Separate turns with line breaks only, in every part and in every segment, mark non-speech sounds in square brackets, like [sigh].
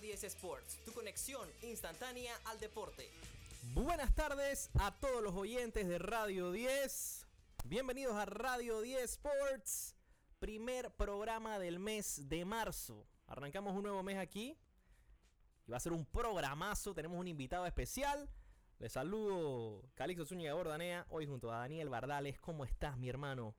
Radio 10 Sports, tu conexión instantánea al deporte.
Buenas tardes a todos los oyentes de Radio 10. Bienvenidos a Radio 10 Sports, primer programa del mes de marzo. Arrancamos un nuevo mes aquí y va a ser un programazo. Tenemos un invitado especial. Les saludo Calixto Zúñiga Bordanea, hoy junto a Daniel Bardales. ¿Cómo estás, mi hermano?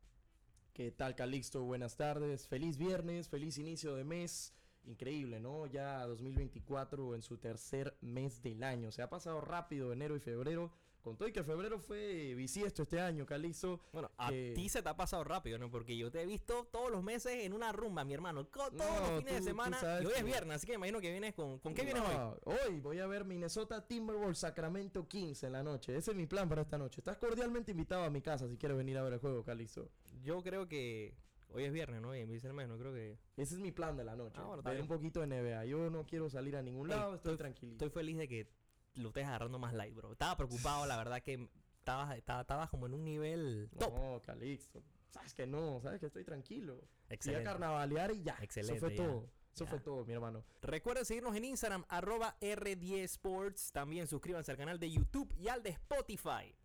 ¿Qué tal, Calixto? Buenas tardes. Feliz viernes, feliz inicio de mes. Increíble, ¿no? Ya 2024 en su tercer mes del año. Se ha pasado rápido enero y febrero. Con todo y que febrero fue bisiesto este año, Calizo.
Bueno, a ti se te ha pasado rápido, ¿no? Porque yo te he visto todos los meses en una rumba, mi hermano. Todos los fines de semana. Y hoy es viernes, así que imagino que vienes con. ¿Con qué vienes hoy?
Hoy voy a ver Minnesota Timberwolves Sacramento 15 en la noche. Ese es mi plan para esta noche. Estás cordialmente invitado a mi casa si quieres venir a ver el juego, Calizo.
Yo creo que Hoy es viernes, ¿no? Y el mes, no creo que...
Ese es mi plan de la noche. Ah, ver un poquito de NBA. Yo no quiero salir a ningún lado, estoy, tranquilo.
Estoy feliz de que lo estés agarrando más light, bro. Estaba preocupado, la verdad que estabas estaba, como en un nivel top.
No, Calixto. Sabes que no, sabes que estoy tranquilo. Excelente. Fui a carnavalear y ya. Excelente. Eso fue todo. Eso fue todo, mi hermano.
Recuerden seguirnos en Instagram, arroba R10 Sports. También suscríbanse al canal de YouTube y al de Spotify.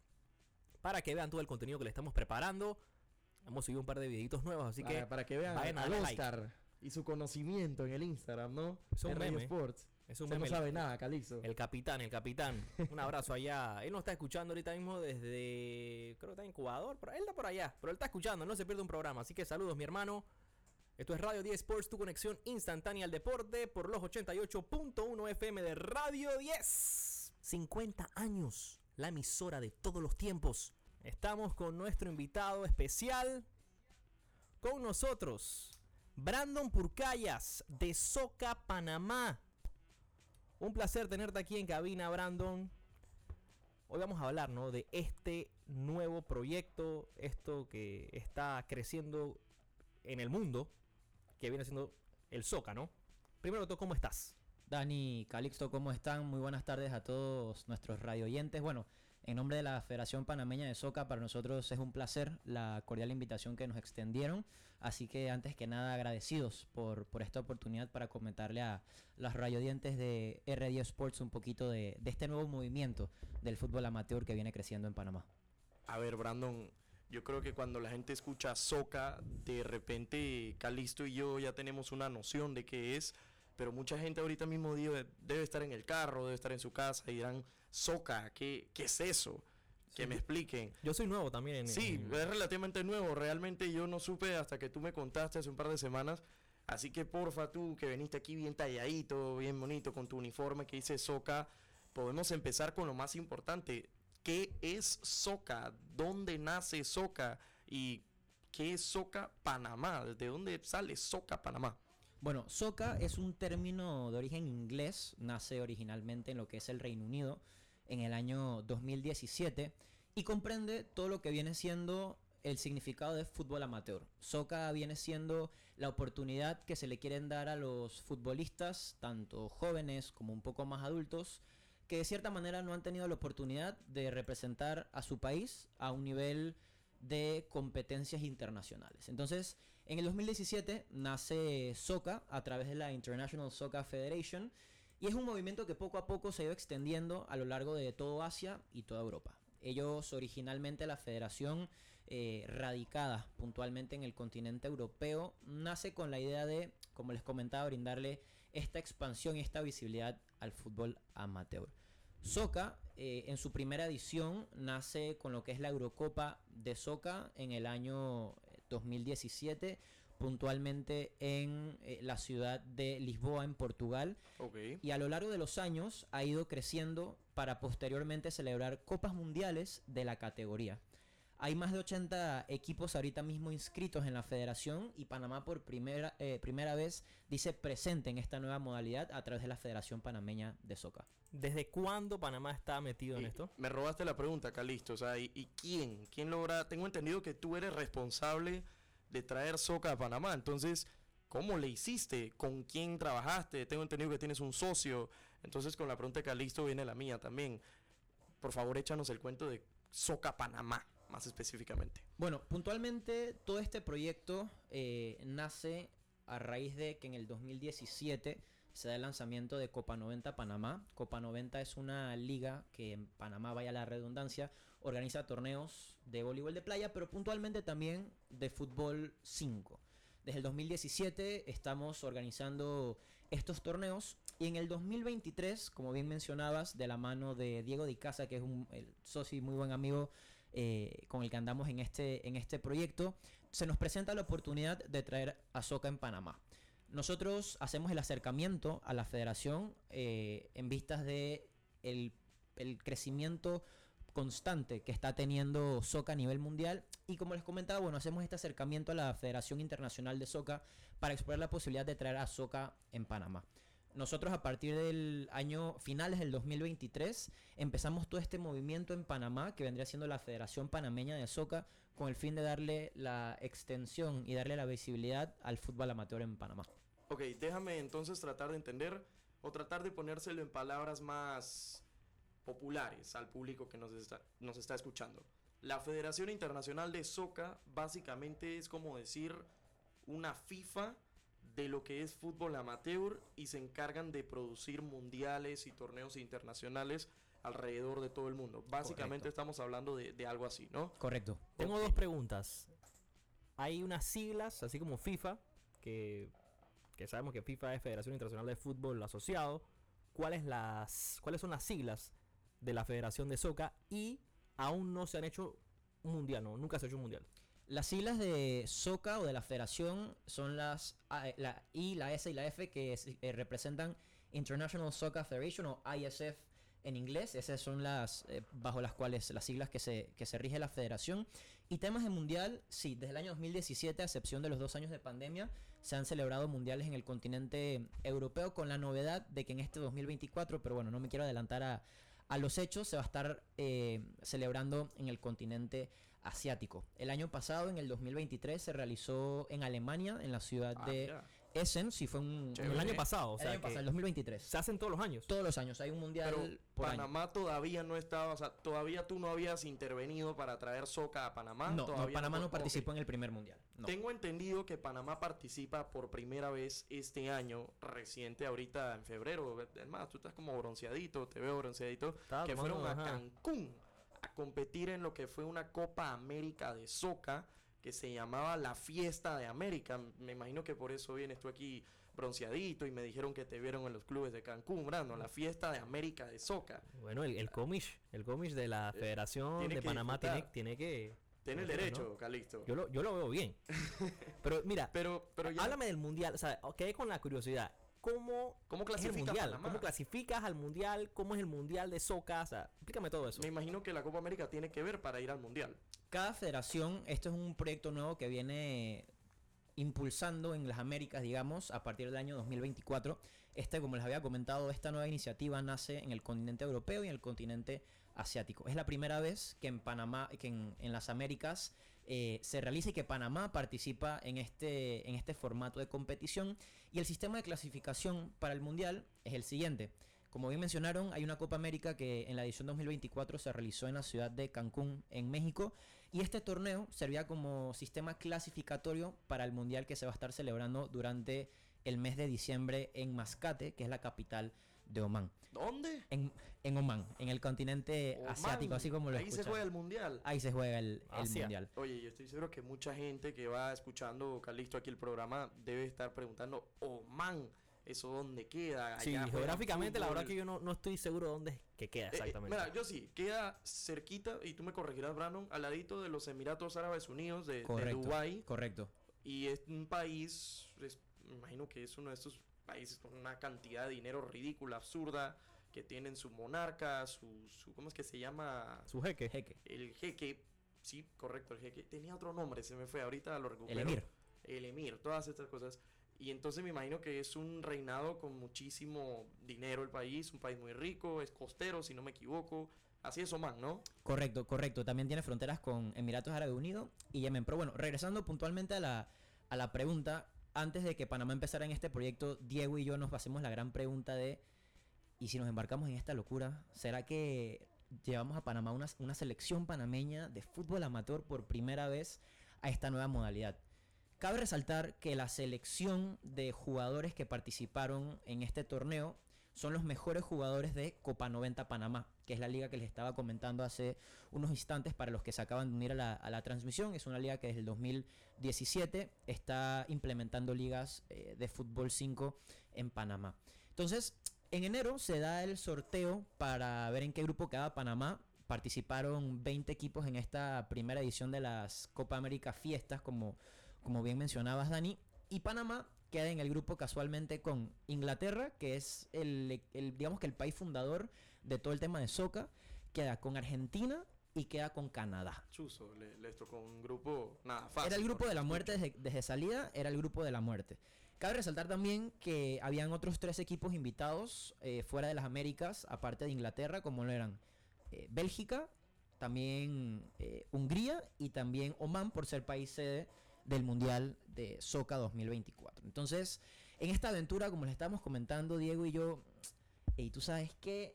Para que vean todo el contenido que le estamos preparando. Hemos subido un par de videitos nuevos, así que.
Para que vean al Oscar y su conocimiento en el Instagram, ¿no?
Es un meme.
Sports. Es un no sabe nada, Calixto.
El capitán, el capitán. Un abrazo allá. Él nos está escuchando ahorita mismo desde. Creo que está en Ecuador. Pero él está por allá. Pero él está escuchando, no se pierde un programa. Así que saludos, mi hermano. Esto es Radio 10 Sports, tu conexión instantánea al deporte por los 88.1 FM de Radio 10. 50 años, la emisora de todos los tiempos. Estamos con nuestro invitado especial. Con nosotros, Brandon Purcayas de Soca, Panamá. Un placer tenerte aquí en cabina, Brandon. Hoy vamos a hablar ¿no? de este nuevo proyecto, esto que está creciendo en el mundo, que viene siendo el Soca, ¿no? Primero todo, ¿cómo estás?
Dani, Calixto, ¿cómo están? Muy buenas tardes a todos nuestros radio oyentes. Bueno, en nombre de la Federación Panameña de Soca, para nosotros es un placer la cordial invitación que nos extendieron. Así que antes que nada agradecidos por, por esta oportunidad para comentarle a los radiodientes de R10 Sports un poquito de, de este nuevo movimiento del fútbol amateur que viene creciendo en Panamá.
A ver, Brandon, yo creo que cuando la gente escucha Soca, de repente Calisto y yo ya tenemos una noción de qué es pero mucha gente ahorita mismo debe, debe estar en el carro, debe estar en su casa y dirán, Soca, ¿qué, qué es eso? Que me expliquen.
Yo soy nuevo también.
Sí, es relativamente nuevo. Realmente yo no supe hasta que tú me contaste hace un par de semanas. Así que porfa tú que viniste aquí bien talladito, bien bonito, con tu uniforme que dice Soca, podemos empezar con lo más importante. ¿Qué es Soca? ¿Dónde nace Soca? ¿Y qué es Soca Panamá? ¿De dónde sale Soca Panamá?
Bueno, soca es un término de origen inglés, nace originalmente en lo que es el Reino Unido en el año 2017 y comprende todo lo que viene siendo el significado de fútbol amateur. Soca viene siendo la oportunidad que se le quieren dar a los futbolistas, tanto jóvenes como un poco más adultos, que de cierta manera no han tenido la oportunidad de representar a su país a un nivel de competencias internacionales. Entonces, en el 2017 nace SOCA a través de la International Soccer Federation y es un movimiento que poco a poco se ha ido extendiendo a lo largo de todo Asia y toda Europa. Ellos originalmente la federación eh, radicada puntualmente en el continente europeo nace con la idea de, como les comentaba, brindarle esta expansión y esta visibilidad al fútbol amateur. Soca, eh, en su primera edición, nace con lo que es la Eurocopa de Soca en el año 2017, eh, puntualmente en eh, la ciudad de Lisboa, en Portugal. Y a lo largo de los años ha ido creciendo para posteriormente celebrar Copas Mundiales de la categoría. Hay más de 80 equipos ahorita mismo inscritos en la federación y Panamá por primera, eh, primera vez dice presente en esta nueva modalidad a través de la Federación Panameña de Soca.
¿Desde cuándo Panamá está metido en esto?
Me robaste la pregunta, Calisto. O sea, ¿y, quién? ¿Quién logra? Tengo entendido que tú eres responsable de traer Soca a Panamá. Entonces, ¿Cómo le hiciste? ¿Con quién trabajaste? Tengo entendido que tienes un socio. Entonces, con la pregunta de Calisto viene la mía también. Por favor, échanos el cuento de Soca Panamá más específicamente?
Bueno, puntualmente todo este proyecto eh, nace a raíz de que en el 2017 se da el lanzamiento de Copa 90 Panamá. Copa 90 es una liga que en Panamá, vaya la redundancia, organiza torneos de voleibol de playa, pero puntualmente también de fútbol 5. Desde el 2017 estamos organizando estos torneos y en el 2023, como bien mencionabas, de la mano de Diego Di Casa, que es un el socio y muy buen amigo eh, con el que andamos en este, en este proyecto, se nos presenta la oportunidad de traer a Soca en Panamá. Nosotros hacemos el acercamiento a la federación eh, en vistas de el, crecimiento constante que está teniendo Soca a nivel mundial y como les comentaba, bueno, hacemos este acercamiento a la Federación Internacional de Soca para explorar la posibilidad de traer a Soca en Panamá. Nosotros a partir del año finales del 2023 empezamos todo este movimiento en Panamá que vendría siendo la Federación Panameña de Soca con el fin de darle la extensión y darle la visibilidad al fútbol amateur en Panamá.
Ok, déjame entonces tratar de entender o tratar de ponérselo en palabras más populares al público que nos está, nos está escuchando. La Federación Internacional de Soca básicamente es como decir una FIFA de lo que es fútbol amateur y se encargan de producir mundiales y torneos internacionales alrededor de todo el mundo. Básicamente
Correcto.
estamos hablando de, de algo así, ¿no?
Correcto.
Tengo dos preguntas. Hay unas siglas, así como FIFA, que, que sabemos que FIFA es Federación Internacional de Fútbol Asociado. ¿Cuáles, las, ¿Cuáles son las siglas de la Federación de Soca? Y aún no se han hecho un mundial, ¿no? Nunca se ha hecho un mundial.
Las siglas de SOCA o de la federación son las A- la I, la S y la F que es- eh, representan International Soccer Federation o ISF en inglés. Esas son las eh, bajo las cuales las siglas que se, que se rige la federación. Y temas de mundial, sí, desde el año 2017, a excepción de los dos años de pandemia, se han celebrado mundiales en el continente europeo con la novedad de que en este 2024, pero bueno, no me quiero adelantar a, a los hechos, se va a estar eh, celebrando en el continente asiático. El año pasado, en el 2023, se realizó en Alemania, en la ciudad
Ah,
de. Essen, sí fue un...
Chévere.
El año pasado, o
el
sea,
año
que
pasado, el 2023.
se hacen todos los años.
Todos los años hay un mundial
Pero
por año.
Panamá todavía no estaba, o sea, todavía tú no habías intervenido para traer Soca a Panamá.
No, Panamá no participó en el primer mundial. no.
Tengo entendido que Panamá participa por primera vez este año, reciente ahorita en febrero. Es más, tú estás como bronceadito, te veo bronceadito. Que
tomando,
fueron a
ajá.
Cancún a competir en lo que fue una Copa América de Soca que se llamaba la Fiesta de América. Me imagino que por eso vienes tú aquí bronceadito y me dijeron que te vieron en los clubes de Cancún, Brandon, la Fiesta de América de Soca.
Bueno, el, el comish, el comish de la
Eh,
Federación de Panamá tiene, tiene que...
Tiene el derecho,
¿no?
Calixto.
Yo lo, yo lo veo bien. [laughs] Pero mira,
Pero, pero ya,
háblame del mundial. O sea, quedé con la curiosidad. ¿Cómo,
¿cómo
es el
clasifica
mundial?
Panamá?
¿Cómo clasificas al mundial? ¿Cómo es el mundial de soca? O sea, explícame todo eso.
Me imagino que la Copa América tiene que ver para ir al Mundial.
Cada federación, esto es un proyecto nuevo que viene impulsando en las Américas, digamos, a partir del año 2024. Este, como les había comentado, esta nueva iniciativa nace en el continente europeo y en el continente asiático. Es la primera vez que en Panamá, que en, en las Américas eh, se realiza y que Panamá participa en este, en este formato de competición. Y el sistema de clasificación para el Mundial es el siguiente. Como bien mencionaron, hay una Copa América que en la edición 2024 se realizó en la ciudad de Cancún, en México, y este torneo servía como sistema clasificatorio para el Mundial que se va a estar celebrando durante el mes de diciembre en Mascate, que es la capital de Omán.
¿Dónde?
En, en Omán, en el continente
Oman.
asiático, así como lo
Ahí se juega el Mundial.
Ahí se juega el, el. Mundial.
Oye, yo estoy seguro que mucha gente que va escuchando Calixto aquí el programa debe estar preguntando, man, ¿eso dónde queda?
Sí,
Allá
geográficamente la verdad
fútbol".
que yo no, no estoy seguro dónde es que queda
Eh, eh,
exactamente.
mira, yo sí, queda cerquita, y tú me corregirás, Brandon, al ladito de los Emiratos Árabes Unidos de, de
Correcto.
Dubái.
Correcto.
Y es un país, es- me imagino que es uno de estos países con una cantidad de dinero ridícula, absurda, que tienen su monarca, su, su ¿cómo es que se llama?
Su jeque.
Jeque.
El jeque, sí, correcto, el jeque. Tenía otro nombre, se me fue, ahorita lo recupero.
El emir.
El emir, todas estas cosas. Y entonces me imagino que es un reinado con muchísimo dinero el país, un país muy rico, es costero, si no me equivoco. Así es Oman, ¿no?
Correcto, correcto. También tiene fronteras con Emiratos Árabes Unidos y Yemen. Pero bueno, regresando puntualmente a la, a la pregunta, antes de que Panamá empezara en este proyecto, Diego y yo nos hacemos la gran pregunta de, ¿y si nos embarcamos en esta locura? ¿Será que llevamos a Panamá una, una selección panameña de fútbol amateur por primera vez a esta nueva modalidad? Cabe resaltar que la selección de jugadores que participaron en este torneo son los mejores jugadores de Copa 90 Panamá, que es la liga que les estaba comentando hace unos instantes para los que se acaban de unir a la, transmisión. Es una liga que desde el 2017 está implementando ligas eh, de fútbol 5 en Panamá. Entonces, en enero se da el sorteo para ver en qué grupo queda Panamá. Participaron 20 equipos en esta primera edición de las Copa América Fiestas, como, como bien mencionabas, Dani. Y Panamá queda en el grupo casualmente con Inglaterra, que es el, el, digamos que el país fundador de todo el tema de soca, queda con Argentina y queda con Canadá.
Chuzo, le- les tocó un grupo, nada, fácil.
Era el grupo de la muerte desde salida, era el grupo de la muerte. Cabe resaltar también que habían otros tres equipos invitados eh, fuera de las Américas, aparte de Inglaterra, como lo eran eh, Bélgica, también eh, Hungría y también Oman por ser país sede del Mundial de Soca 2024. Entonces, en esta aventura, como les estábamos comentando Diego y yo, y tú sabes que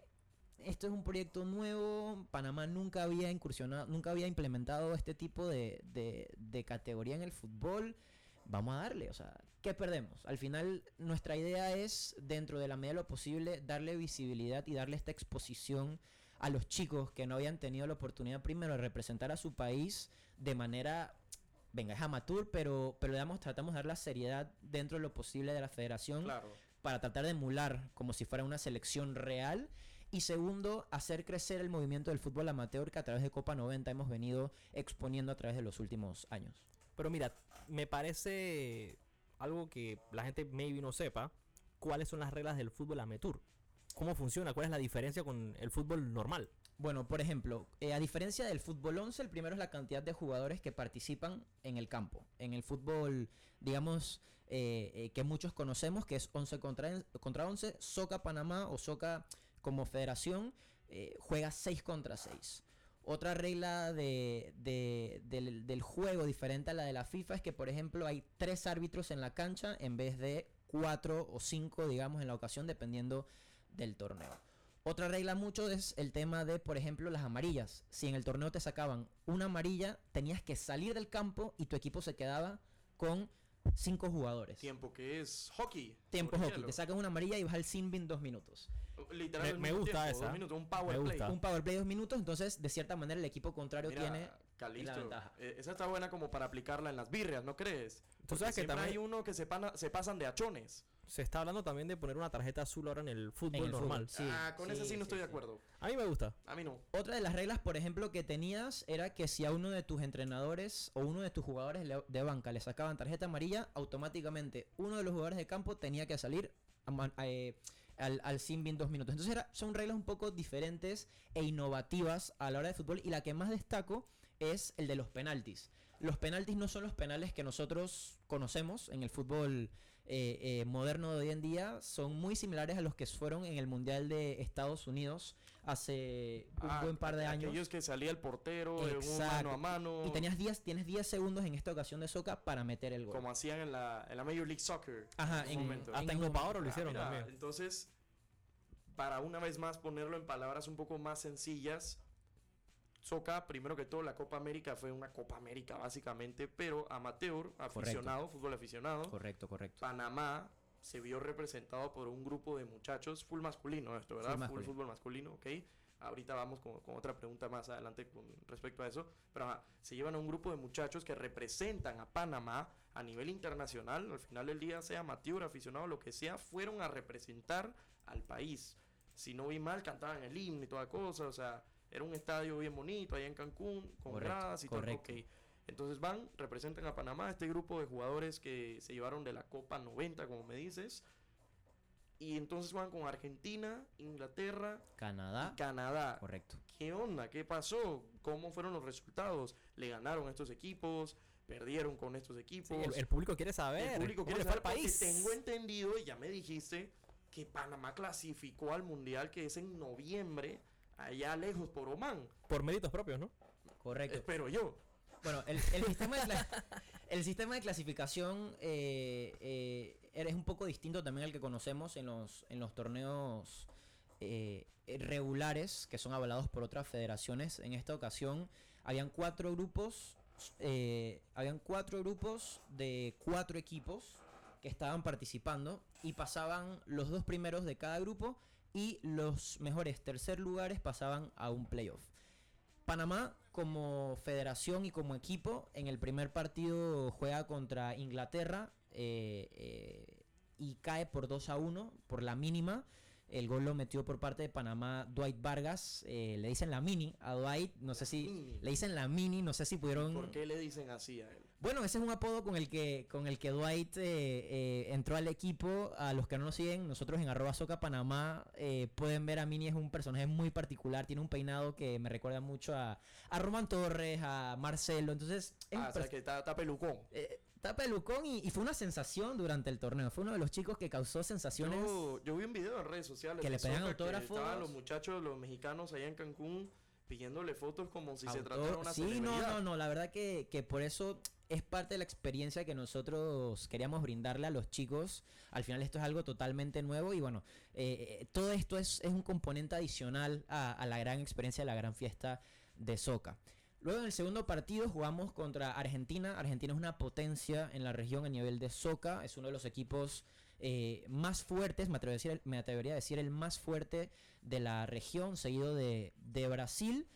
esto es un proyecto nuevo, Panamá nunca había incursionado, nunca había implementado este tipo de, de- de categoría en el fútbol. Vamos a darle, o sea, ¿qué perdemos? Al final, nuestra idea es, dentro de la medida de lo posible, darle visibilidad y darle esta exposición a los chicos que no habían tenido la oportunidad primero de representar a su país de manera, venga, es amateur, pero, pero le damos, tratamos de dar la seriedad dentro de lo posible de la federación
Claro.
para tratar de emular como si fuera una selección real. Y segundo, hacer crecer el movimiento del fútbol amateur que a través de Copa 90 hemos venido exponiendo a través de los últimos años.
Pero mira, me parece algo que la gente maybe no sepa. ¿Cuáles son las reglas del fútbol amateur? ¿Cómo funciona? ¿Cuál es la diferencia con el fútbol normal?
Bueno, por ejemplo, eh, a diferencia del fútbol 11, el primero es la cantidad de jugadores que participan en el campo. En el fútbol, digamos, eh, eh, que muchos conocemos, que es 11 contra, en- contra 11, Soca Panamá o Soca como federación eh, juega 6 contra 6. Otra regla de- de- del, del juego diferente a la de la FIFA es que, por ejemplo, hay tres árbitros en la cancha en vez de cuatro o cinco, digamos, en la ocasión, dependiendo del torneo. Otra regla mucho es el tema de, por ejemplo, las amarillas. Si en el torneo te sacaban una amarilla, tenías que salir del campo y tu equipo se quedaba con cinco jugadores.
Tiempo que es hockey.
Tiempo hockey.
hielo.
Te sacan una amarilla y vas al sin bin dos minutos.
Literal,
Me- me gusta
tiempo,
esa.
dos minutos, un power
Me
play.
gusta.
Un power play dos minutos, entonces de cierta manera el equipo contrario
Mira,
tiene
Calixto,
la ventaja.
eh, esa está buena como para aplicarla en las birrias, ¿no crees? Porque
sabes que también-
hay uno que se, pana- se pasan de achones.
Se está hablando también de poner una tarjeta azul ahora en el fútbol
En el fútbol,
normal.
Sí,
ah, con esa sí
sí,
no
sí,
estoy de
sí.
acuerdo.
A mí me gusta.
A mí no.
Otra de las reglas, por ejemplo, que tenías era que si a uno de tus entrenadores o uno de tus jugadores de banca le sacaban tarjeta amarilla, automáticamente uno de los jugadores de campo tenía que salir a ma- a, eh, al, al sin bin dos minutos. Entonces era- son reglas un poco diferentes e innovativas a la hora de fútbol y la que más destaco es el de los penaltis. Los penaltis no son los penales que nosotros conocemos en el fútbol eh, eh, moderno de hoy en día, son muy similares a los que fueron en el Mundial de Estados Unidos hace un
Ah,
buen par de años.
Aquellos que salía el portero en un
Exacto.
mano a mano.
Y tenías 10, tienes 10 segundos en esta ocasión de Soca para meter el gol.
Como hacían en la, en la Major League Soccer.
Ajá,
su
en-
momento.
Hasta en
un-
Copa Oro lo
Ah,
hicieron
mira,
también.
Entonces, para una vez más ponerlo en palabras un poco más sencillas, Soca, primero que todo, la Copa América fue una Copa América básicamente, pero amateur, aficionado, fútbol aficionado.
Correcto, correcto.
Panamá se vio representado por un grupo de muchachos, full masculino esto, ¿verdad?
Full
fútbol masculino, ok. Ahorita vamos con, con otra pregunta más adelante con respecto a eso. Pero ajá, se llevan a un grupo de muchachos que representan a Panamá a nivel internacional. Al final del día, sea amateur, aficionado, lo que sea, fueron a representar al país. Si no vi mal, cantaban el himno y toda cosa. O sea, era un estadio bien bonito allá en Cancún, con
Correcto,
gradas y todo.
correcto.
ok. Entonces van, representan a Panamá, este grupo de jugadores que se llevaron de la Copa 90, como me dices. Y entonces van con Argentina, Inglaterra
Canadá.
y Canadá.
Correcto.
¿Qué onda? ¿Qué pasó? ¿Cómo fueron los resultados? ¿Le ganaron a estos equipos? ¿Perdieron con estos
Sí,
equipos?
el, el público quiere saber.
El público
¿Quién
quiere
al
saber porque
país?
tengo entendido y ya me dijiste que Panamá clasificó al Mundial que es en noviembre, allá lejos por Oman.
Por méritos propios, ¿no?
Correcto.
Espero yo.
Bueno, el, el sistema, de [laughs] el sistema de clasificación eh, eh, es un poco distinto también al que conocemos en los, en los torneos eh, regulares que son avalados por otras federaciones. En esta ocasión habían cuatro grupos eh, habían cuatro grupos de cuatro equipos que estaban participando y pasaban los dos primeros de cada grupo y los mejores tercer lugares pasaban a un playoff. Panamá como federación y como equipo en el primer partido juega contra Inglaterra eh, eh, y cae por 2 a 1 por la mínima. El gol lo metió por parte de Panamá Dwight Vargas. eh, le dicen la mini a Dwight. No sé si
mini.
le dicen la mini. No sé si pudieron.
¿Por qué le dicen así a él?
Bueno, ese es un apodo con el que, con el que Dwight eh, eh, entró al equipo. A los que no nos siguen, nosotros en arroba soca Panamá eh, pueden ver a Mini, es un personaje muy particular. Tiene un peinado que me recuerda mucho a, a Roman Torres, a Marcelo. Entonces, es
Ah, o sea que está, está pelucón.
eh, está pelucón y, y fue una sensación durante el torneo. Fue uno de los chicos que causó sensaciones.
Yo, yo vi un video en redes sociales
Que le pedían
que
autógrafos.
estaban los muchachos, los mexicanos allá en Cancún pidiéndole fotos como si se tratara de una
sí, no,
celebridad.
no, no, la verdad que, que por eso es parte de la experiencia que nosotros queríamos brindarle a los chicos. Al final esto es algo totalmente nuevo y bueno, eh, todo esto es, es un componente adicional a, a la gran experiencia de la gran fiesta de Soca. Luego en el segundo partido jugamos contra Argentina. Argentina es una potencia en la región a nivel de Soca. Es uno de los equipos eh, más fuertes, me atrevería, a decir, me atrevería decir el más fuerte de la región, seguido de, de Brasil.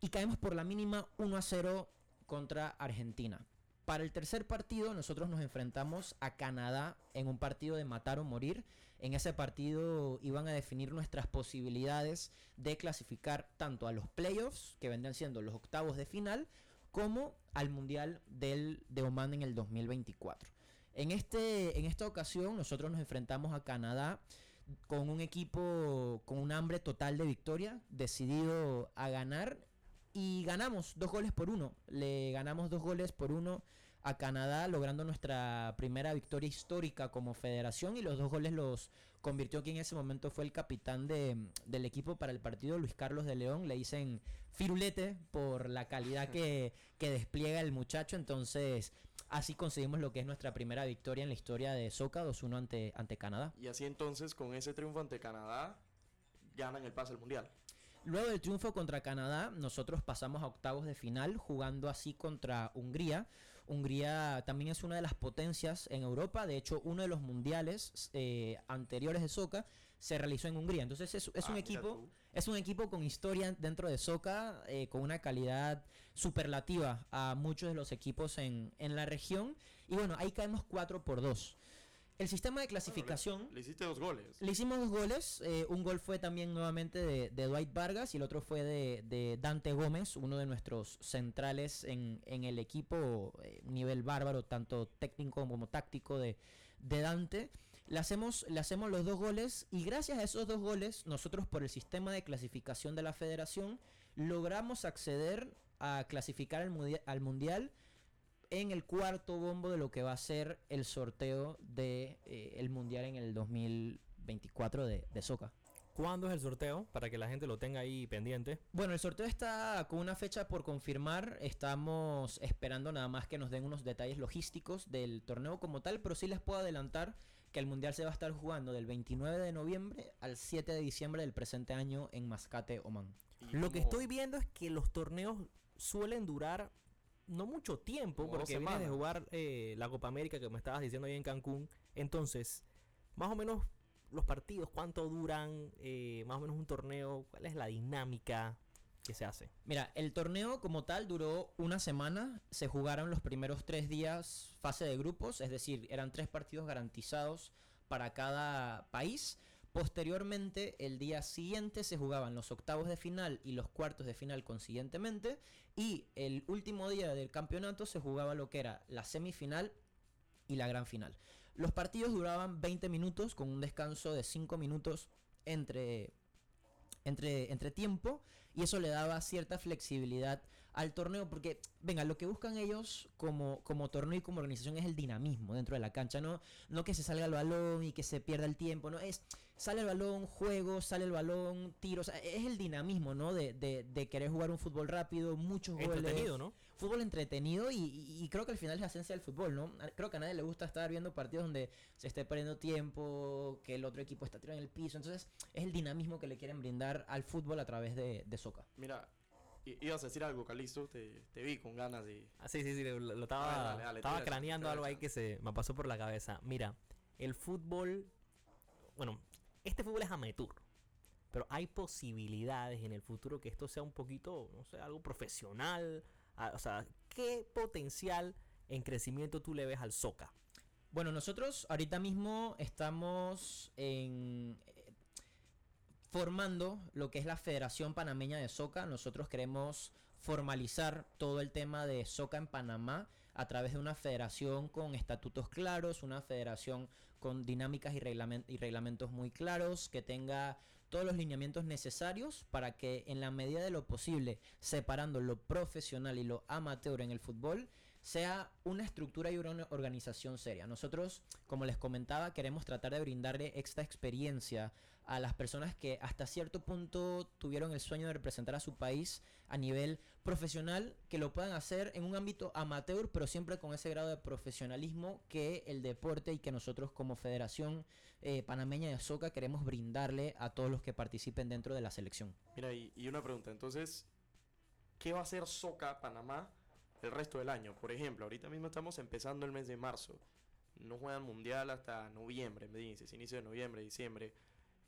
Y caemos por la mínima 1 a 0 contra Argentina. Para el tercer partido nosotros nos enfrentamos a Canadá en un partido de matar o morir. En ese partido iban a definir nuestras posibilidades de clasificar tanto a los playoffs, que vendrían siendo los octavos de final, como al Mundial del, de Oman en el 2024. En, este, en esta ocasión nosotros nos enfrentamos a Canadá con un equipo con un hambre total de victoria, decidido a ganar y ganamos dos goles por uno. Le ganamos dos goles por uno a Canadá, logrando nuestra primera victoria histórica como federación. Y los dos goles los convirtió quien en ese momento fue el capitán de- del equipo para el partido, Luis Carlos de León. Le dicen firulete por la calidad que, [laughs] que despliega el muchacho. Entonces, así conseguimos lo que es nuestra primera victoria en la historia de Soca 2-1 ante, ante Canadá.
Y así entonces, con ese triunfo ante Canadá, ganan el pase al mundial.
Luego del triunfo contra Canadá, nosotros pasamos a octavos de final jugando así contra Hungría. Hungría también es una de las potencias en Europa. De hecho, uno de los mundiales eh, anteriores de Soca se realizó en Hungría. Entonces es, es
Ah,
un
mira
equipo, es un equipo con historia dentro de Soca, eh, con una calidad superlativa a muchos de los equipos en, en la región. Y bueno, ahí caemos 4 por 2. El sistema de clasificación...
Le hiciste dos goles.
Le hicimos dos goles. eh, un gol fue también nuevamente de, de Dwight Vargas y el otro fue de, de Dante Gómez, uno de nuestros centrales en, en el equipo, eh, nivel bárbaro, tanto técnico como táctico de, de Dante. Le hacemos, le hacemos los dos goles y gracias a esos dos goles, nosotros por el sistema de clasificación de la federación, logramos acceder a clasificar al mundial en el cuarto bombo de lo que va a ser el sorteo del de, eh, el mundial en el 2024 de, de Soca.
¿Cuándo es el sorteo? Para que la gente lo tenga ahí pendiente.
Bueno, el sorteo está con una fecha por confirmar. Estamos esperando nada más que nos den unos detalles logísticos del torneo como tal, pero sí les puedo adelantar que el mundial se va a estar jugando del 29 de noviembre al 7 de diciembre del presente año en Mascate, Oman.
Lo que estoy viendo es que los torneos suelen durar no mucho tiempo,
Como
porque vienes de jugar eh, la Copa América que me estabas diciendo ahí en Cancún. Entonces, más o menos los partidos, cuánto duran, eh, más o menos un torneo, cuál es la dinámica que se hace.
Mira, el torneo como tal duró una semana. Se jugaron los primeros tres días fase de grupos, es decir, eran tres partidos garantizados para cada país. Posteriormente, el día siguiente se jugaban los octavos de final y los cuartos de final consiguientemente. Y el último día del campeonato se jugaba lo que era la semifinal y la gran final. Los partidos duraban 20 minutos con un descanso de 5 minutos entre, entre, entre tiempo y eso le daba cierta flexibilidad al torneo porque, venga, lo que buscan ellos como, como torneo y como organización es el dinamismo dentro de la cancha, no, no que se salga el balón y que se pierda el tiempo, no es sale el balón, juego, sale el balón, tiro, o sea, es el dinamismo, ¿no? De, de, de querer jugar un fútbol rápido, muchos goles.
Entretenido, ¿no?
Fútbol entretenido y, y- y creo que al final es la esencia del fútbol, ¿no? Creo que a nadie le gusta estar viendo partidos donde se esté perdiendo tiempo, que el otro equipo está tirado en el piso. Entonces, es el dinamismo que le quieren brindar al fútbol a través de, de Soca.
Mira, I- ibas a decir algo, Calisto, te, te vi con ganas de...
Ah, sí, sí, sí, lo, lo estaba,
Dale, dale, dale,
estaba
tira,
craneando
tira,
algo ahí que se me pasó por la cabeza. Mira, el fútbol, bueno, este fútbol es amateur, pero hay posibilidades en el futuro que esto sea un poquito, no sé, algo profesional. o sea, ¿qué potencial en crecimiento tú le ves al soca?
Bueno, nosotros ahorita mismo estamos en eh, formando lo que es la Federación Panameña de Soca. Nosotros queremos formalizar todo el tema de Soca en Panamá a través de una federación con estatutos claros, una federación con dinámicas y, reglamen- y reglamentos muy claros, que tenga todos los lineamientos necesarios para que en la medida de lo posible, separando lo profesional y lo amateur en el fútbol, sea una estructura y una organización seria. Nosotros, como les comentaba, queremos tratar de brindarle esta experiencia a las personas que hasta cierto punto tuvieron el sueño de representar a su país a nivel profesional, que lo puedan hacer en un ámbito amateur, pero siempre con ese grado de profesionalismo que el deporte y que nosotros como Federación eh, Panameña de Soca queremos brindarle a todos los que participen dentro de la selección.
Mira, y, y una pregunta, entonces, ¿qué va a hacer Soca Panamá el resto del año? Por ejemplo, ahorita mismo estamos empezando el mes de marzo. No juegan mundial hasta noviembre, me dices, inicio de noviembre, diciembre.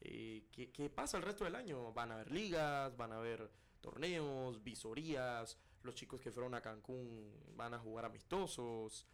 Eh, ¿qué, qué pasa el resto del año? ¿Van a haber ligas? ¿Van a haber torneos? ¿Visorías? ¿Los chicos que fueron a Cancún van a jugar amistosos?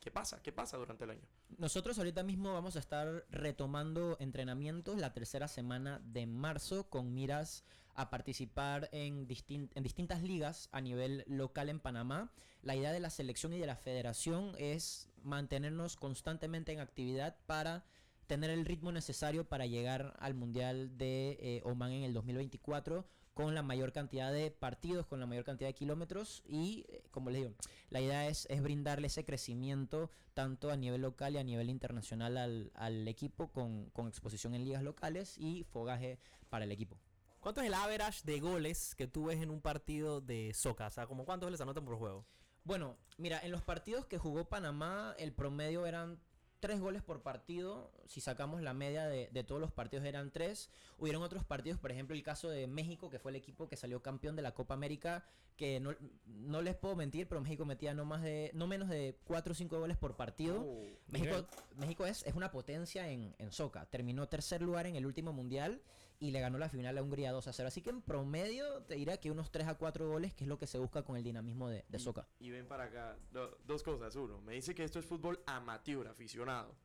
¿Qué pasa? ¿Qué pasa durante el año?
Nosotros ahorita mismo vamos a estar retomando entrenamientos la tercera semana de marzo con miras a participar en, distin- en distintas ligas a nivel local en Panamá. La idea de la selección y de la federación es mantenernos constantemente en actividad para tener el ritmo necesario para llegar al Mundial de eh, Oman en el 2024 con la mayor cantidad de partidos, con la mayor cantidad de kilómetros y, eh, como les digo, la idea es, es brindarle ese crecimiento tanto a nivel local y a nivel internacional al, al equipo con, con exposición en ligas locales y fogaje para el equipo.
¿Cuánto es el average de goles que tú ves en un partido de soca? O sea, como cuántos goles anotan por juego?
Bueno, mira, en los partidos que jugó Panamá, el promedio eran tres goles por partido. Si sacamos la media de, de todos los partidos eran tres. Hubieron otros partidos, por ejemplo, el caso de México, que fue el equipo que salió campeón de la Copa América, que no, no les puedo mentir, pero México metía no más de, no menos de cuatro o cinco goles por partido.
Oh,
México, México es, es una potencia en, en soca. Terminó tercer lugar en el último mundial y le ganó la final a Hungría 2 a 0. Así que en promedio te diría que unos 3 a 4 goles, que es lo que se busca con el dinamismo de, de soca.
Y ven para acá, do- dos cosas. Uno, me dice que esto es fútbol amateur, aficionado.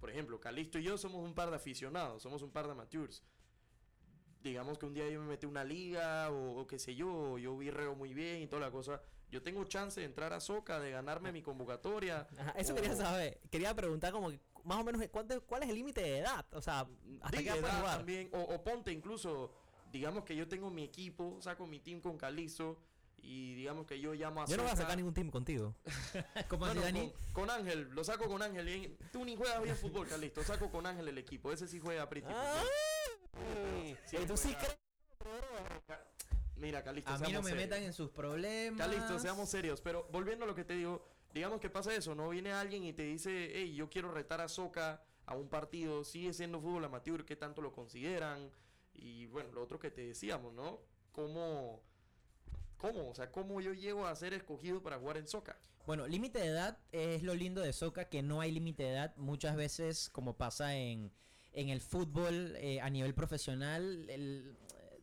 Por ejemplo, Calisto y yo somos un par de aficionados, somos un par de amateurs. Digamos que un día yo me metí una liga o, o qué sé yo, yo vi reo muy bien y toda la cosa. Yo tengo chance de entrar a Soca, de ganarme mi convocatoria.
Ajá, eso
o-
quería saber. Quería preguntar como que más o menos ¿cuánto, cuál es el límite de edad. O sea, hasta qué edad jugar.
también, o, o ponte incluso, digamos que yo tengo mi equipo, saco mi team con Calisto y digamos que yo llamo a
Yo no voy a sacar ningún team contigo. [laughs]
¿Cómo
Bueno,
Dani?
Con, con Ángel, lo saco con Ángel. y- tú ni juegas bien fútbol, Carlisto. Saco con Ángel el equipo. Ese sí juega pretty
Ah,
fútbol. Sí,
¿y tú sí
juega.
crees?
Mira, Calisto,
A mí no me
serios.
metan en sus problemas.
Calisto, seamos serios. Pero volviendo a lo que te digo, digamos que pasa eso, ¿no? Viene alguien y te dice, hey, yo quiero retar a Soca a un partido. Sigue siendo fútbol amateur, ¿qué tanto lo consideran? Y bueno, lo otro que te decíamos, ¿no? ¿Cómo, cómo? O sea, ¿cómo yo llego a ser escogido para jugar en Soca?
Bueno, límite de edad es lo lindo de Soca, que no hay límite de edad. Muchas veces, como pasa en, en el fútbol eh, a nivel profesional, el-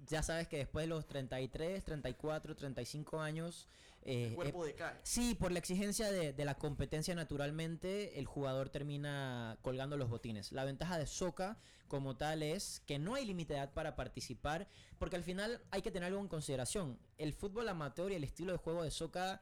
ya sabes que después de los 33, 34, 35 años... eh,
El
eh,
decae.
Sí, por la exigencia de, de la competencia naturalmente, el jugador termina colgando los botines. La ventaja de Soca como tal es que no hay límite de edad para participar, porque al final hay que tener algo en consideración. El fútbol amateur y el estilo de juego de Soca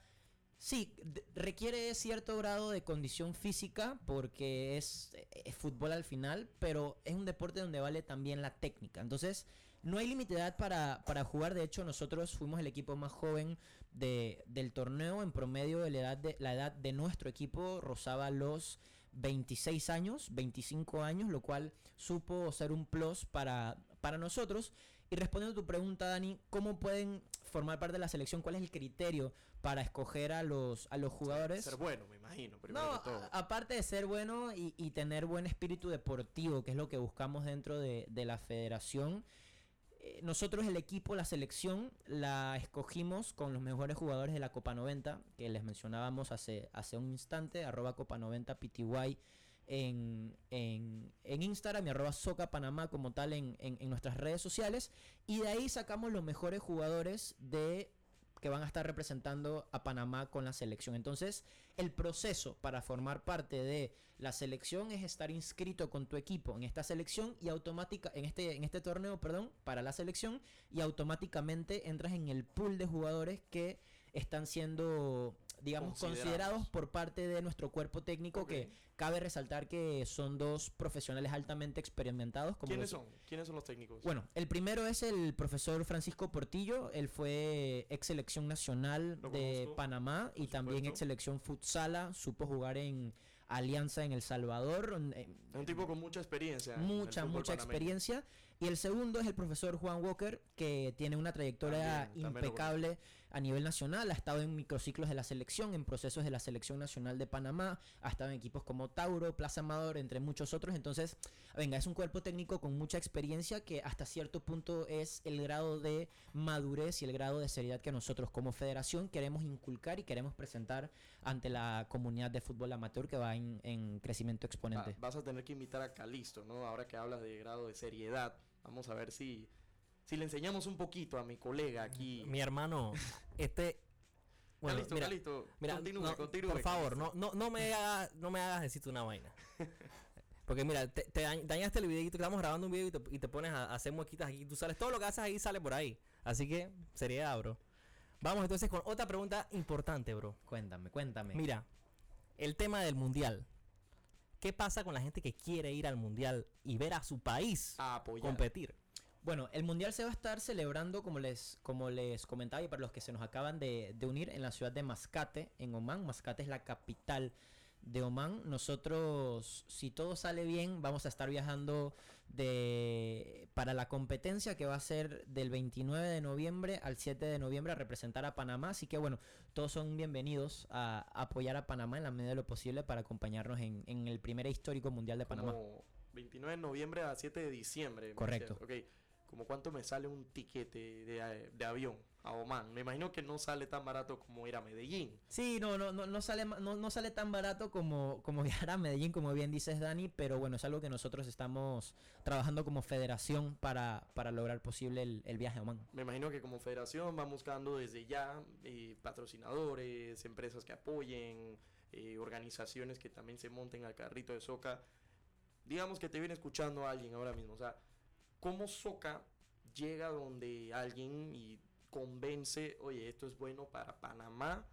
sí requiere cierto grado de condición física porque es, es fútbol al final, pero es un deporte donde vale también la técnica. Entonces, no hay límite de edad para, para jugar. De hecho, nosotros fuimos el equipo más joven de, del torneo. En promedio, de la, edad de, la edad de nuestro equipo rozaba los 26 años, 25 años, lo cual supo ser un plus para, para nosotros. Y respondiendo a tu pregunta, Dani, ¿cómo pueden formar parte de la selección? ¿Cuál es el criterio para escoger a los, a los jugadores?
Ser bueno, me imagino, primero
No,
que todo.
a- aparte de ser bueno y, y tener buen espíritu deportivo, que es lo que buscamos dentro de, de la federación, nosotros el equipo, la selección, la escogimos con los mejores jugadores de la Copa 90, que les mencionábamos hace, hace un instante, arroba Copa 90 PTY en, en, en Instagram y arroba Soca Panamá como tal en, en nuestras redes sociales. Y de ahí sacamos los mejores jugadores de que van a estar representando a Panamá con la selección. Entonces, el proceso para formar parte de la selección es estar inscrito con tu equipo en esta selección y automática en este en este torneo, perdón, para la selección y automáticamente entras en el pool de jugadores que están siendo digamos
Considerados.
por parte de nuestro cuerpo técnico que cabe resaltar que son dos profesionales altamente experimentados como
¿Quiénes
los-
son? ¿Quiénes son los técnicos?
bueno, el primero es el profesor Francisco Portillo. Él fue ex selección nacional
Lo
de
conozco,
Panamá y también ex selección futsala. Supo jugar en Alianza en El Salvador. en-
es un tipo con mucha experiencia.
mucha, mucha
panameño.
experiencia. Y el segundo es el profesor Juan Walker, que tiene una trayectoria
También, también lo
impecable a nivel nacional. Ha estado en microciclos de la selección, en procesos de la selección nacional de Panamá. Ha estado en equipos como Tauro, Plaza Amador, entre muchos otros. Entonces, venga, es un cuerpo técnico con mucha experiencia que hasta cierto punto es el grado de madurez y el grado de seriedad que nosotros como federación queremos inculcar y queremos presentar ante la comunidad de fútbol amateur que va en, en crecimiento exponente.
vas a tener que invitar a Calisto, ¿no? Ahora que hablas de grado de seriedad. Vamos a ver si, si le enseñamos un poquito a mi colega aquí.
Mi hermano, este. [laughs] Bueno,
Calisto,
mira,
Calisto,
mira,
continúe,
no,
continúe.
por favor, no, no, no me hagas, no me hagas decirte una vaina. [laughs] Porque mira, te, te dañ- dañaste el videito, que estamos grabando un video y te, y te pones a, a hacer muequitas aquí. Tú sales, todo lo que haces ahí sale por ahí. Así que, seriedad, bro. Vamos entonces con otra pregunta importante, bro.
Cuéntame, cuéntame.
Mira, el tema del mundial. ¿Qué pasa con la gente que quiere ir al mundial y ver a su país
A apoyar.
competir?
Bueno, el mundial se va a estar celebrando, como les, como les comentaba, y para los que se nos acaban de, de unir, en la ciudad de Mascate, en Omán. Mascate es la capital de Omán. Nosotros, si todo sale bien, vamos a estar viajando de para la competencia que va a ser del 29 de noviembre al 7 de noviembre a representar a Panamá. Así que bueno, todos son bienvenidos a apoyar a Panamá en la medida de lo posible para acompañarnos en, en el primer histórico mundial de Panamá.
Como 29 de noviembre a 7 de diciembre.
Correcto.
Ok, ¿como cuánto me sale un tiquete de, de avión a Oman? Me imagino que no sale tan barato como ir a Medellín.
Sí, no, no, no, no sale, no, no sale tan barato como, como [laughs] viajar a Medellín, como bien dices Dani, pero bueno, es algo que nosotros estamos trabajando como federación para, para lograr posible el, el viaje a Oman.
Me imagino que como federación van buscando desde ya eh, patrocinadores, empresas que apoyen, eh, organizaciones que también se monten al carrito de Soca. Digamos que te viene escuchando alguien ahora mismo. O sea, ¿cómo Soca llega donde alguien y convence, oye, esto es bueno para Panamá,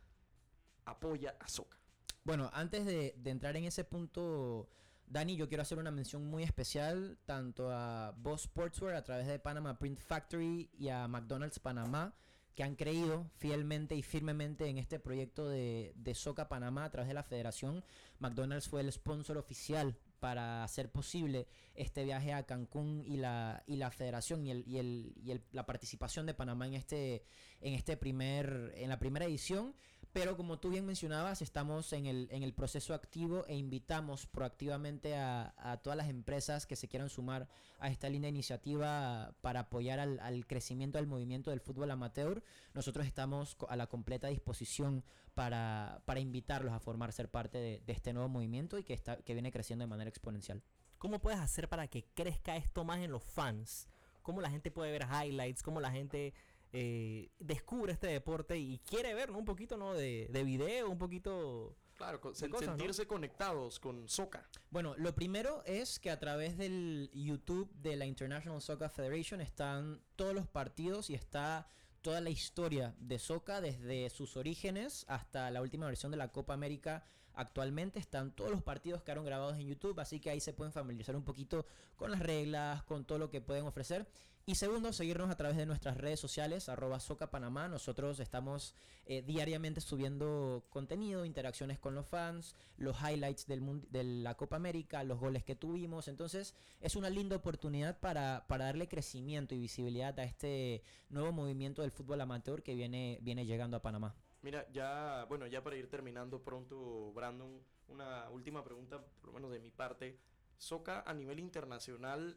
apoya a Soca?
Bueno, antes de, entrar en ese punto, Dani, yo quiero hacer una mención muy especial tanto a Boss Sportswear a través de Panama Print Factory y a McDonald's Panamá, que han creído fielmente y firmemente en este proyecto de, de Soca Panamá a través de la federación. McDonald's fue el sponsor oficial para hacer posible este viaje a Cancún y la, y la federación y, el, y, el, y el- la participación de Panamá en este, en este primer, en la primera edición. Pero como tú bien mencionabas, estamos en el, en el proceso activo e invitamos proactivamente a, todas las empresas que se quieran sumar a esta linda iniciativa para apoyar al, al crecimiento del movimiento del fútbol amateur. Nosotros estamos a la completa disposición para, para invitarlos a formar ser parte de, de este nuevo movimiento y que, está, que viene creciendo de manera exponencial.
¿Cómo puedes hacer para que crezca esto más en los fans? ¿Cómo la gente puede ver highlights? ¿Cómo la gente eh, descubre este deporte y quiere ver ¿no? un poquito ¿no? de, de video, un poquito...
Claro, co-
De
sen-
cosas, ¿no?
sentirse conectados con Soca.
Bueno, lo primero es que a través del YouTube de la International Soccer Federation están todos los partidos y está toda la historia de Soca desde sus orígenes hasta la última versión de la Copa América. Actualmente están todos los partidos que quedaron grabados en YouTube, así que ahí se pueden familiarizar un poquito con las reglas, con todo lo que pueden ofrecer. Y segundo, seguirnos a través de nuestras redes sociales, arroba Soca Panamá. Nosotros estamos eh, diariamente subiendo contenido, interacciones con los fans, los highlights del de la Copa América, los goles que tuvimos. Entonces es una linda oportunidad para, para darle crecimiento y visibilidad a este nuevo movimiento del fútbol amateur que viene, viene llegando a Panamá.
Mira, ya, bueno, ya para ir terminando pronto, Brandon, una última pregunta, por lo menos de mi parte. Soca a nivel internacional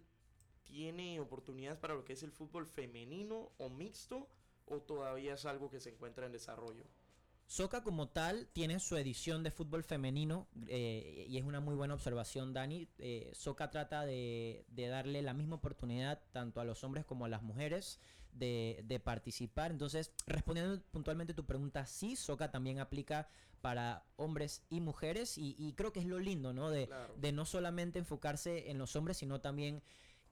tiene oportunidades para lo que es el fútbol femenino o mixto o todavía es algo que se encuentra en desarrollo?
Soca como tal tiene su edición de fútbol femenino eh, y es una muy buena observación, Dani. Eh, Soca trata de, de darle la misma oportunidad tanto a los hombres como a las mujeres de, de participar. Entonces, respondiendo puntualmente a tu pregunta, sí, Soca también aplica para hombres y mujeres y, y creo que es lo lindo, ¿no? De,
Claro.
de no solamente enfocarse en los hombres, sino también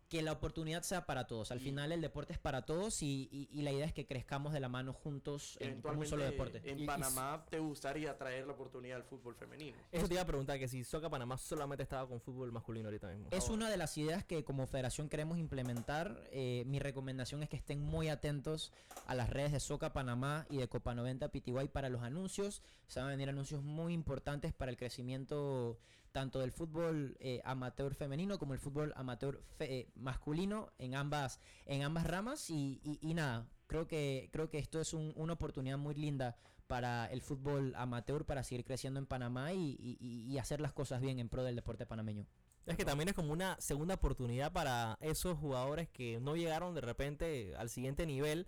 que la oportunidad sea para todos. Al
Y-
final el deporte es para todos y, y- y la idea es que crezcamos de la mano juntos en, como un solo deporte.
en
Y- y
Panamá te gustaría traer la oportunidad del fútbol femenino.
Eso te iba a preguntar, que si Soca Panamá solamente estaba con fútbol masculino ahorita mismo.
Es una de las ideas que como federación queremos implementar. Eh, mi recomendación es que estén muy atentos a las redes de Soca Panamá y de Copa 90 PTY para los anuncios. Se van a venir anuncios muy importantes para el crecimiento tanto del fútbol eh, amateur femenino como el fútbol amateur fe- eh, masculino en ambas, en ambas ramas. Y, y- nada, creo que, creo que esto es un- una oportunidad muy linda para el fútbol amateur para seguir creciendo en Panamá y- y hacer las cosas bien en pro del deporte panameño.
Es que también es como una segunda oportunidad para esos jugadores que no llegaron de repente al siguiente nivel.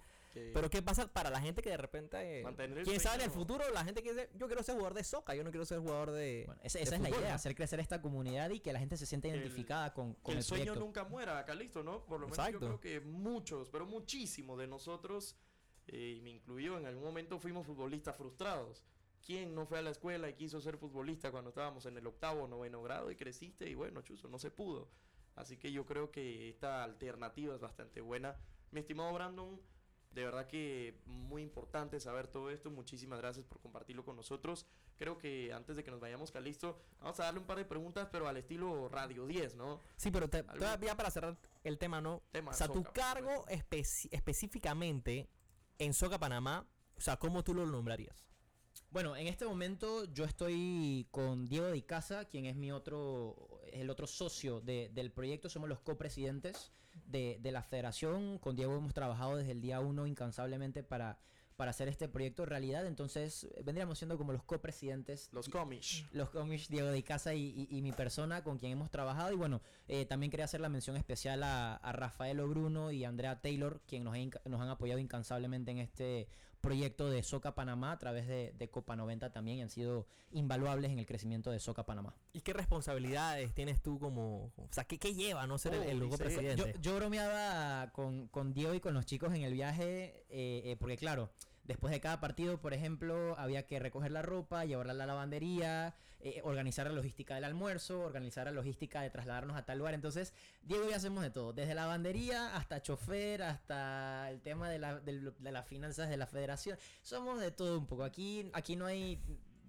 Pero ¿qué pasa para la gente que de repente...
Mantener
¿Quién sabe en el futuro? La gente que dice, yo quiero ser jugador de soca, yo no quiero ser jugador de...
Bueno, esa,
de
esa es la
fútbol,
idea,
¿no?
hacer crecer esta comunidad y que la gente se sienta
Que el-
identificada con,
que
con
el,
el,
sueño
proyecto.
nunca muera, acá listo, ¿no? Por lo menos
Exacto.
yo creo que muchos, pero muchísimos de nosotros, eh, y me incluyó, en algún momento fuimos futbolistas frustrados. ¿Quién no fue a la escuela y quiso ser futbolista cuando estábamos en el octavo o noveno grado y creciste? Y bueno, chuzo, no se pudo. Así que yo creo que esta alternativa es bastante buena. Mi estimado Brandon, de verdad que muy importante saber todo esto. Muchísimas gracias por compartirlo con nosotros. Creo que antes de que nos vayamos, Calisto, vamos a darle un par de preguntas, pero al estilo Radio 10, ¿no?
Sí, pero te- todavía para cerrar el tema, ¿no?
Tema
o sea, tu
soca,
cargo específicamente en Soca Panamá, o sea, ¿cómo tú lo nombrarías?
Bueno, en este momento yo estoy con Diego de Casa, quien es mi otro, el otro socio de- del proyecto. Somos los copresidentes de, de la federación. Con Diego hemos trabajado desde el día uno incansablemente para, para hacer este proyecto realidad. Entonces eh, vendríamos siendo como los copresidentes.
Los cómics.
los cómics Diego de Casa y, y- y mi persona con quien hemos trabajado. Y bueno, eh, también quería hacer la mención especial a, a Rafael Obruno y Andrea Taylor, quien nos, ha nos han apoyado incansablemente en este proyecto de Soca Panamá a través de, de Copa 90 también y han sido invaluables en el crecimiento de Soca Panamá.
¿Y qué responsabilidades tienes tú como... O sea, ¿qué, qué lleva no ser el, el presidente?
Yo, yo bromeaba con, con Diego y con los chicos en el viaje, eh, eh, porque claro, después de cada partido, por ejemplo, había que recoger la ropa, llevarla a la lavandería, eh, organizar la logística del almuerzo, organizar la logística de trasladarnos a tal lugar. Entonces, Diego y yo hacemos de todo, desde lavandería hasta chofer, hasta el tema de, la- de las finanzas de la federación. Somos de todo un poco. Aquí, aquí no hay...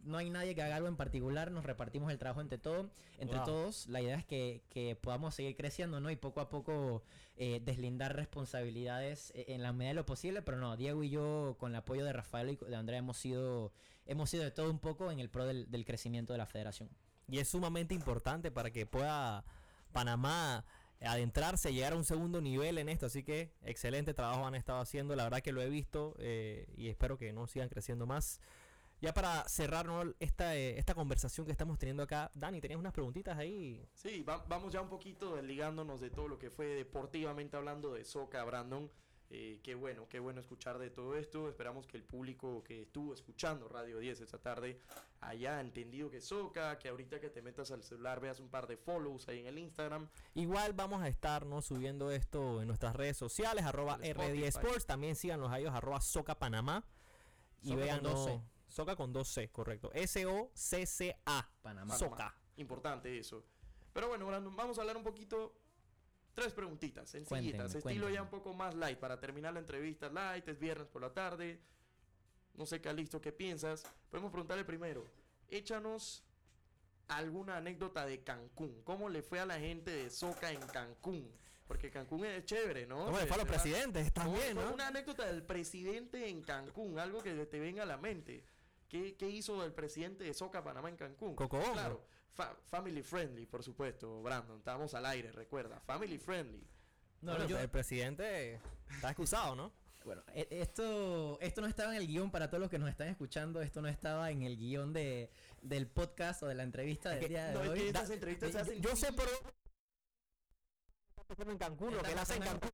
No hay nadie que haga algo en particular, nos repartimos el trabajo entre, todo, entre
Wow.
todos. La idea es que, que podamos seguir creciendo, ¿no? Y poco a poco eh, deslindar responsabilidades eh, en la medida de lo posible, pero no, Diego y yo, con el apoyo de Rafael y de Andrea, hemos sido, hemos sido de todo un poco en el pro del, del crecimiento de la federación.
Y es sumamente importante para que pueda Panamá adentrarse, llegar a un segundo nivel en esto. Así que excelente trabajo han estado haciendo. La verdad que lo he visto eh, y espero que no sigan creciendo más. Ya para cerrar ¿no? esta, eh, esta conversación que estamos teniendo acá, Dani, tenías unas preguntitas ahí.
Sí, va- vamos ya un poquito desligándonos de todo lo que fue deportivamente hablando de Soca, Brandon. Eh, qué bueno, qué bueno escuchar de todo esto. Esperamos que el público que estuvo escuchando Radio 10 esta tarde haya entendido que Soca, que ahorita que te metas al celular veas un par de follows ahí en el Instagram.
Igual vamos a estar ¿no? subiendo esto en nuestras redes sociales, arroba
El
R10
Spotify.
Sports. También síganos a ellos, arroba Soca Panamá. Y
Soca con dos. C.
Soca con 2C, correcto. S-O-C-C-A.
Panamá.
Soca.
Importante eso. Pero bueno, Brandon, vamos a hablar un poquito. Tres preguntitas, sencillitas.
Cuéntenme,
estilo
cuéntenme.
ya un poco más light para terminar la entrevista light. Es viernes por la tarde. No sé, Calisto, ¿qué piensas? Podemos preguntarle primero. Échanos alguna anécdota de Cancún. ¿Cómo le fue a la gente de Soca en Cancún? Porque Cancún es chévere, ¿no?
¿Cómo le fue a los presidentes
¿Cómo
también, no?
Una anécdota del presidente en Cancún, algo que te venga a la mente. ¿Qué, qué hizo el presidente de Soca Panamá en Cancún?
Cocobongo.
Claro, fa- family friendly, por supuesto, Brandon. Estábamos al aire, recuerda. Family friendly.
No,
Bueno,
yo-
El presidente está excusado, ¿no? [laughs]
Bueno, e- esto, esto no estaba en el guion para todos los que nos están escuchando, esto no estaba en el guion de, del podcast o de la entrevista del
que-
día de
No, es
hoy.
que
Da-
estas entrevistas se hacen
Yo sé por en Cancún, lo que él hace en Cancún.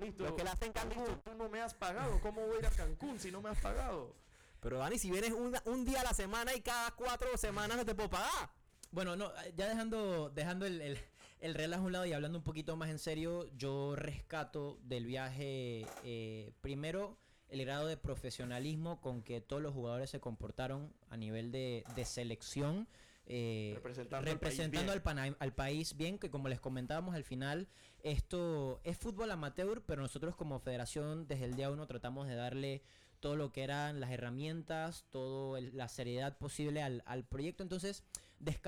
Listo.
Lo que él hace en
Listo,
Cancún.
tú no me has pagado. ¿Cómo voy a ir a Cancún si no me has pagado?
Pero Dani, si vienes un, un día a la semana y cada cuatro semanas no te puedo pagar.
Bueno, no, ya dejando, dejando el, el, el relajo a un lado y hablando un poquito más en serio, yo rescato del viaje eh, primero el grado de profesionalismo con que todos los jugadores se comportaron a nivel de, de selección. eh,
Representando al país
representando
bien.
al, pana- al país bien, que como les comentábamos al final, esto es fútbol amateur, pero nosotros como federación desde el día uno tratamos de darle todo lo que eran las herramientas, toda la seriedad posible al, al proyecto. Entonces,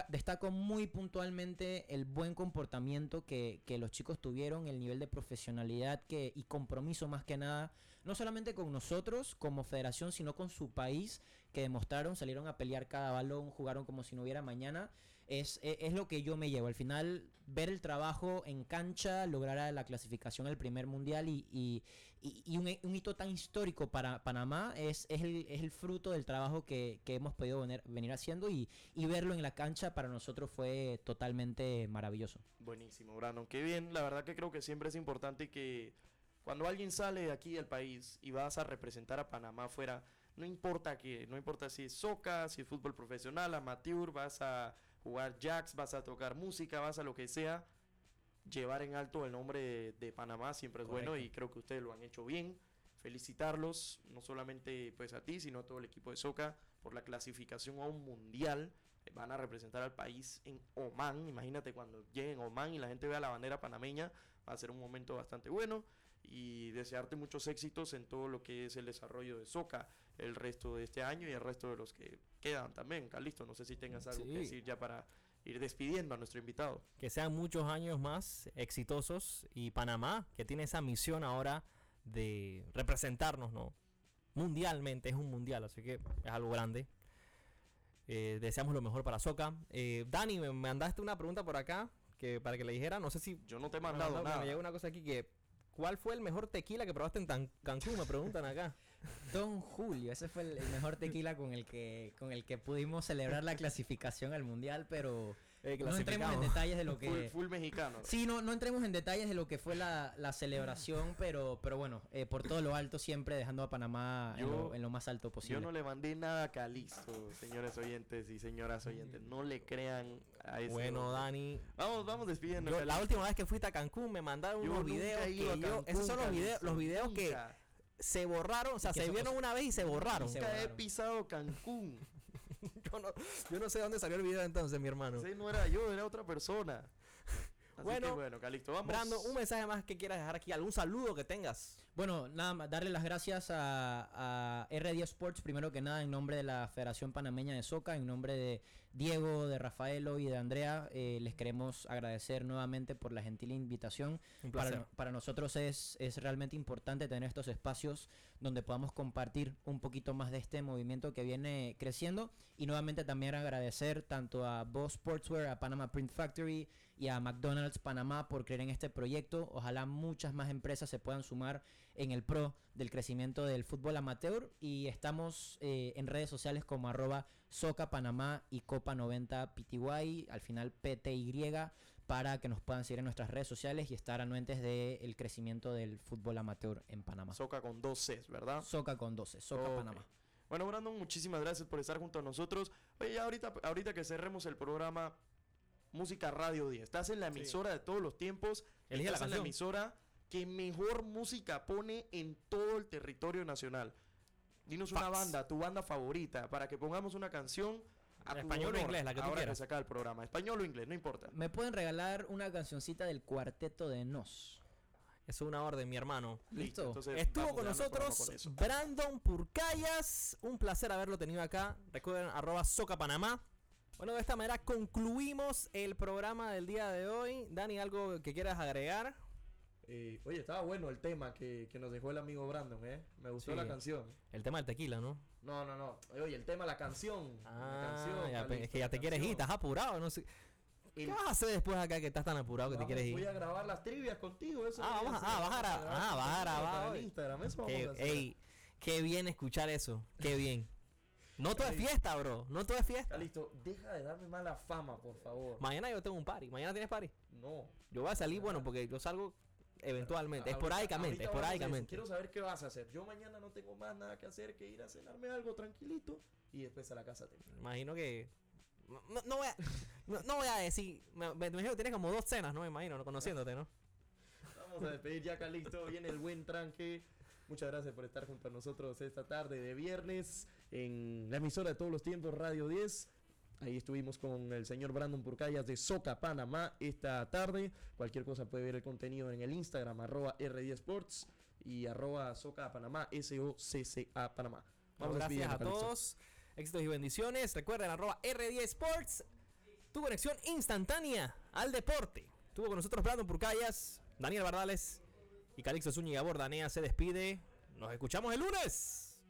destaco muy puntualmente el buen comportamiento que, que los chicos tuvieron, el nivel de profesionalidad que, y compromiso más que nada, no solamente con nosotros como federación, sino con su país, que demostraron, salieron a pelear cada balón, jugaron como si no hubiera mañana. Es, e- es lo que yo me llevo. Al final, ver el trabajo en cancha, lograr la clasificación al primer mundial y- y- un, hito tan histórico para Panamá es, el, fruto del trabajo que, hemos podido venir, haciendo y, y verlo en la cancha para nosotros fue totalmente maravilloso.
Buenísimo, Brandon. Qué bien. La verdad que creo que siempre es importante que cuando alguien sale de aquí del país y vas a representar a Panamá afuera, no importa que, no importa si es soca, si es fútbol profesional, amateur, vas a jugar jacks, vas a tocar música, vas a lo que sea, llevar en alto el nombre de, de Panamá siempre es bueno
Correcto.
y creo que ustedes lo han hecho bien. Felicitarlos, no solamente pues a ti, sino a todo el equipo de Soca por la clasificación a un mundial. Van a representar al país en Oman. Imagínate cuando lleguen a Oman y la gente vea la bandera panameña, va a ser un momento bastante bueno. Y desearte muchos éxitos en todo lo que es el desarrollo de Soca el resto de este año y el resto de los que quedan también. Calisto, no sé si tengas algo
Sí.
que decir ya para ir despidiendo a nuestro invitado.
Que sean muchos años más exitosos y Panamá, que tiene esa misión ahora de representarnos, ¿no? Mundialmente, es un mundial, así que es algo grande. Eh, deseamos lo mejor para Soca. Eh, Dani, me mandaste una pregunta por acá que para que le dijera, no sé si
Yo no te he mandado
mandó-
nada.
Me llegó una cosa aquí que ¿cuál fue el mejor tequila que probaste en Tan- Cancún? Me preguntan acá. [laughs]
Don Julio, ese fue el, el mejor tequila con el que con el que pudimos celebrar la clasificación al mundial, pero
Eh,
no entremos en detalles de lo [laughs]
Full,
que
full mexicano.
Sí, no, no entremos en detalles de lo que fue la, la celebración, pero, pero bueno, eh, por todo lo alto, siempre dejando a Panamá en, lo, en lo más alto posible.
Yo no le mandé nada a Calisto, señores oyentes y señoras oyentes. No le crean a ese.
Bueno,
hombre.
Dani,
Vamos, vamos despidiendo.
yo, la última vez que fuiste a Cancún me mandaron
Yo
unos videos que yo,
Cancún,
esos son los videos, los videos que. Se borraron, o sea, se vieron una vez y se borraron.
se
Nunca he pisado Cancún. [laughs]
yo, no, yo no sé dónde salió el video entonces, mi hermano.
No era yo, era otra persona. [laughs] Así
Bueno,
que bueno, Calixto, vamos.
Brando, un mensaje más que quieras dejar aquí, algún saludo que tengas.
Bueno, nada más, darle las gracias a, a R10 Sports, primero que nada, en nombre de la Federación Panameña de Soca, en nombre de Diego, de Rafaelo y de Andrea, eh, les queremos agradecer nuevamente por la gentil invitación.
Un placer.
para nosotros es, es realmente importante tener estos espacios donde podamos compartir un poquito más de este movimiento que viene creciendo y nuevamente también agradecer tanto a Boss Sportswear, a Panama Print Factory y a McDonald's Panamá por creer en este proyecto. Ojalá muchas más empresas se puedan sumar en el pro del crecimiento del fútbol amateur y estamos eh, en redes sociales como arroba Soca Panamá y Copa 90 PTY, al final PTY para que nos puedan seguir en nuestras redes sociales y estar anuentes del crecimiento del fútbol amateur en Panamá.
Soca con dos Cs, ¿verdad?
Soca con 12, Soca
Ok.
Panamá.
Bueno, Brandon, muchísimas gracias por estar junto a nosotros. Oye, ya ahorita, ahorita que cerremos el programa Música Radio 10, estás en la emisora de todos los tiempos.
Elige la
en emisora que mejor música pone en todo el territorio nacional. Dinos una banda, tu banda favorita, para que pongamos una canción a
español o inglés, la que tú
ahora
quieras.
se acaba el programa. Español o inglés, no importa.
Me pueden regalar una cancioncita del cuarteto de Nos.
Es una orden, mi hermano.
Listo.
entonces
Estuvo con nosotros
con.
Brandon Purcayas. Un placer haberlo tenido acá. Recuerden, arroba Soca Panamá. Bueno, de esta manera concluimos el programa del día de hoy. Dani, ¿algo que quieras agregar?
Eh, oye, estaba bueno el tema que, que nos dejó el amigo Brandon, ¿eh? Me gustó
Sí.
la canción.
El tema del tequila, ¿no?
No, no, no. Oye, el tema, la canción. la
Ah,
canción,
ya,
Calixto,
es que ya
la
te quieres ir,
canción.
estás apurado, no sé.
El-
¿Qué vas a hacer después acá que estás tan apurado que te quieres ir?
Voy a grabar las trivias contigo. Eso
Ah, vamos a-
hacer,
ah, vas a ah, vas a hoy.
Instagram. Eso vamos
Qué,
a hacer.
ey, qué bien escuchar eso. Qué bien. No todo es fiesta, bro. No todo es fiesta.
Listo, deja de darme mala fama, por favor.
Mañana yo tengo un party. Mañana tienes party.
No.
Yo voy a salir, bueno, porque yo salgo eventualmente,
Ahorita-
esporádicamente, esporádicamente.
Quiero saber qué vas a hacer. Yo mañana no tengo más nada que hacer que ir a cenarme algo tranquilito y después a la casa te
Imagino que. No, no- no voy a, no, no voy a decir. Me, me imagino que tienes como dos cenas, ¿no? Me imagino, ¿no? conociéndote, ¿no?
Vamos a despedir ya, Calixto. Viene el buen tranque. Muchas gracias por estar junto a nosotros esta tarde de viernes en la emisora de todos los tiempos, Radio 10. Ahí estuvimos con el señor Brandon Purcayas de Soca Panamá esta tarde. Cualquier cosa puede ver el contenido en el Instagram, arroba R10 Sports y arroba Soca Panamá, S-O-C-C-A Panamá.
Bueno, gracias a todos. Éxitos y bendiciones. Recuerden, arroba R10 Sports. Tu conexión instantánea al deporte. Estuvo con nosotros Brandon Purcayas, Daniel Bardales y Calixto Zúñiga Bordanea se despide. Nos escuchamos el lunes.